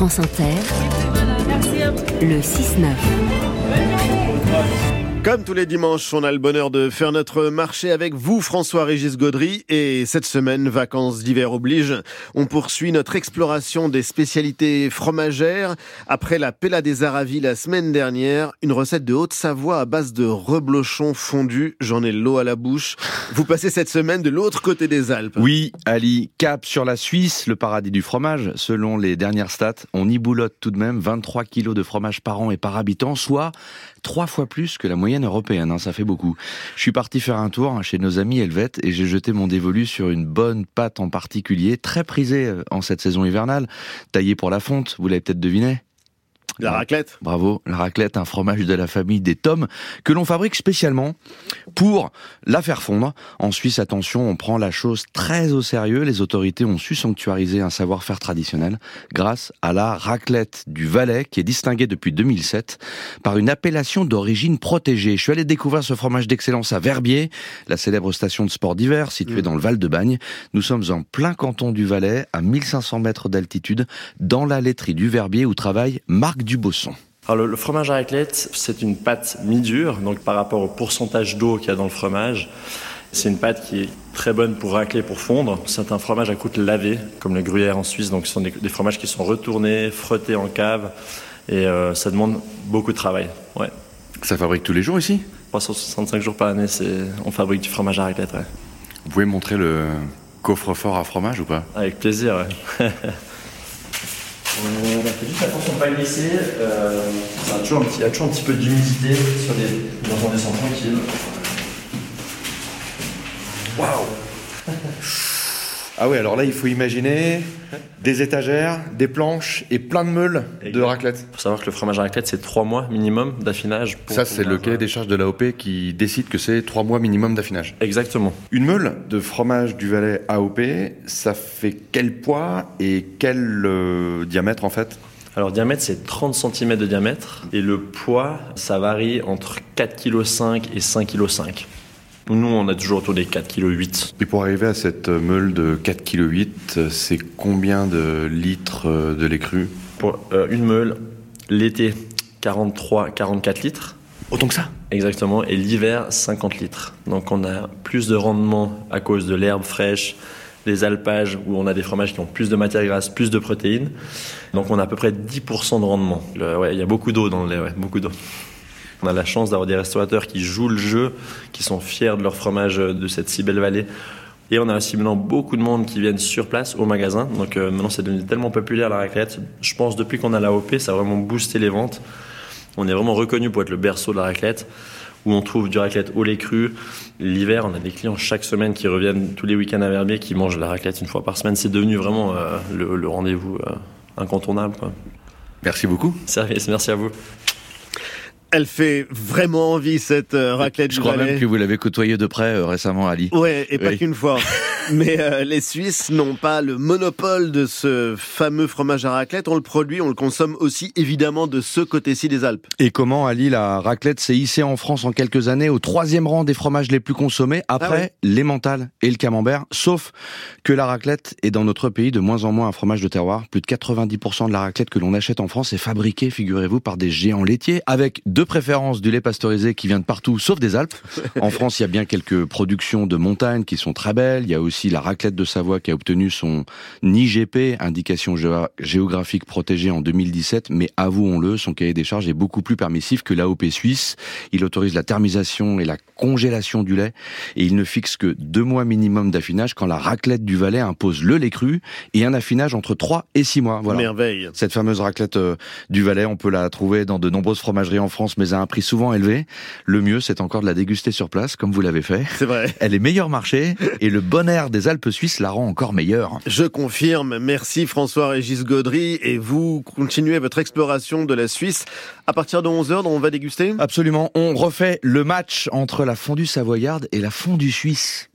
France Inter, le 6-9. Comme tous les dimanches, on a le bonheur de faire notre marché avec vous, François-Régis Gaudry. Et cette semaine, vacances d'hiver oblige, on poursuit notre exploration des spécialités fromagères. Après la Pella des Aravis la semaine dernière, une recette de Haute-Savoie à base de reblochon fondu. J'en ai l'eau à la bouche. Vous passez cette semaine de l'autre côté des Alpes. Oui, Ali, cap sur la Suisse, le paradis du fromage. Selon les dernières stats, on y boulotte tout de même 23 kilos de fromage par an et par habitant, soit trois fois plus que la moyenne européenne, hein, ça fait beaucoup. Je suis parti faire un tour hein, chez nos amis helvètes et j'ai jeté mon dévolu sur une bonne pâte en particulier, très prisée euh, en cette saison hivernale, taillée pour la fonte, vous l'avez peut-être deviné la raclette. Bravo, la raclette, un fromage de la famille des tomes que l'on fabrique spécialement pour la faire fondre. En Suisse, attention, on prend la chose très au sérieux. Les autorités ont su sanctuariser un savoir-faire traditionnel grâce à la raclette du Valais qui est distinguée depuis 2007 par une appellation d'origine protégée. Je suis allé découvrir ce fromage d'excellence à Verbier, la célèbre station de sport d'hiver située mmh. dans le Val-de-Bagne. Nous sommes en plein canton du Valais, à 1500 mètres d'altitude, dans la laiterie du Verbier où travaille Marc Dubosson. Alors le, fromage à raclette, c'est une pâte mi-dure, donc par rapport au pourcentage d'eau qu'il y a dans le fromage. C'est une pâte qui est très bonne pour racler, pour fondre. C'est un fromage à croûte lavée, comme le gruyère en Suisse. Donc ce sont des, fromages qui sont retournés, frottés en cave. Et euh, ça demande beaucoup de travail. Ouais. Ça fabrique tous les jours ici? 365 jours par année, on fabrique du fromage à raclette. Vous pouvez montrer le coffre-fort à fromage ou pas? Avec plaisir. Ouais. On fait juste attention à ne pas glisser. Euh, il, y a toujours un petit peu d'humidité sur des, dans un descend tranquille. Waouh Ah oui, alors là, il faut imaginer des étagères, des planches et plein de meules de raclette. Il faut savoir que le fromage à raclette, c'est 3 mois minimum d'affinage. Ça, c'est le cahier des charges de l'AOP qui décide que c'est 3 mois minimum d'affinage. Exactement. Une meule de fromage du Valais AOP, ça fait quel poids et quel euh, diamètre en fait? Alors, diamètre, c'est 30 cm de diamètre. Et le poids, ça varie entre 4,5 kg et 5,5 kg. Nous, on a toujours autour des 4,8 kg. Et pour arriver à cette meule de 4,8 kg, c'est combien de litres de lait cru Pour euh, une meule, l'été, 43-44 litres. Autant que ça? Exactement. Et l'hiver, 50 litres. Donc on a plus de rendement à cause de l'herbe fraîche, les alpages, où on a des fromages qui ont plus de matière grasse, plus de protéines. Donc on a à peu près 10% de rendement. Il y a beaucoup d'eau dans le lait, beaucoup d'eau. On a la chance d'avoir des restaurateurs qui jouent le jeu, qui sont fiers de leur fromage de cette si belle vallée. Et on a aussi maintenant beaucoup de monde qui viennent sur place au magasin. Donc euh, maintenant, c'est devenu tellement populaire la raclette. Je pense depuis qu'on a la OP, ça a vraiment boosté les ventes. On est vraiment reconnu pour être le berceau de la raclette, où on trouve du raclette au lait cru. L'hiver, on a des clients chaque semaine qui reviennent tous les week-ends à Verbier, qui mangent la raclette une fois par semaine. C'est devenu vraiment euh, le, rendez-vous euh, incontournable. Merci beaucoup. Service, merci à vous. Elle fait vraiment envie cette euh, raclette. Je crois même que vous l'avez côtoyée de près euh, récemment, Ali. Ouais, et pas qu'une fois. Mais euh, les Suisses n'ont pas le monopole de ce fameux fromage à raclette. On le produit, on le consomme aussi évidemment de ce côté-ci des Alpes. Et comment, Ali, la raclette s'est hissée en France en quelques années au troisième rang des fromages les plus consommés après ah les mentales et le camembert. Sauf que la raclette est dans notre pays de moins en moins un fromage de terroir. Plus de 90% de la raclette que l'on achète en France est fabriquée, figurez-vous, par des géants laitiers avec de préférence du lait pasteurisé qui vient de partout, sauf des Alpes. En France, il y a bien quelques productions de montagne qui sont très belles. Il y a aussi la raclette de Savoie qui a obtenu son IGP, indication géographique protégée en 2017. Mais avouons-le, son cahier des charges est beaucoup plus permissif que l'AOP suisse. Il autorise la thermisation et la congélation du lait et il ne fixe que deux mois minimum d'affinage quand la raclette du Valais impose le lait cru et un affinage entre 3 et 6 mois. Voilà. Merveille. Cette fameuse raclette euh, du Valais, on peut la trouver dans de nombreuses fromageries en France mais à un prix souvent élevé. Le mieux, c'est encore de la déguster sur place, comme vous l'avez fait. C'est vrai. Elle est meilleure marché, et le bon air des Alpes suisses la rend encore meilleure. Je confirme. Merci François-Régis Gaudry, et vous continuez votre exploration de la Suisse. À partir de 11h, on va déguster? Absolument. On refait le match entre la fondue savoyarde et la fondue suisse.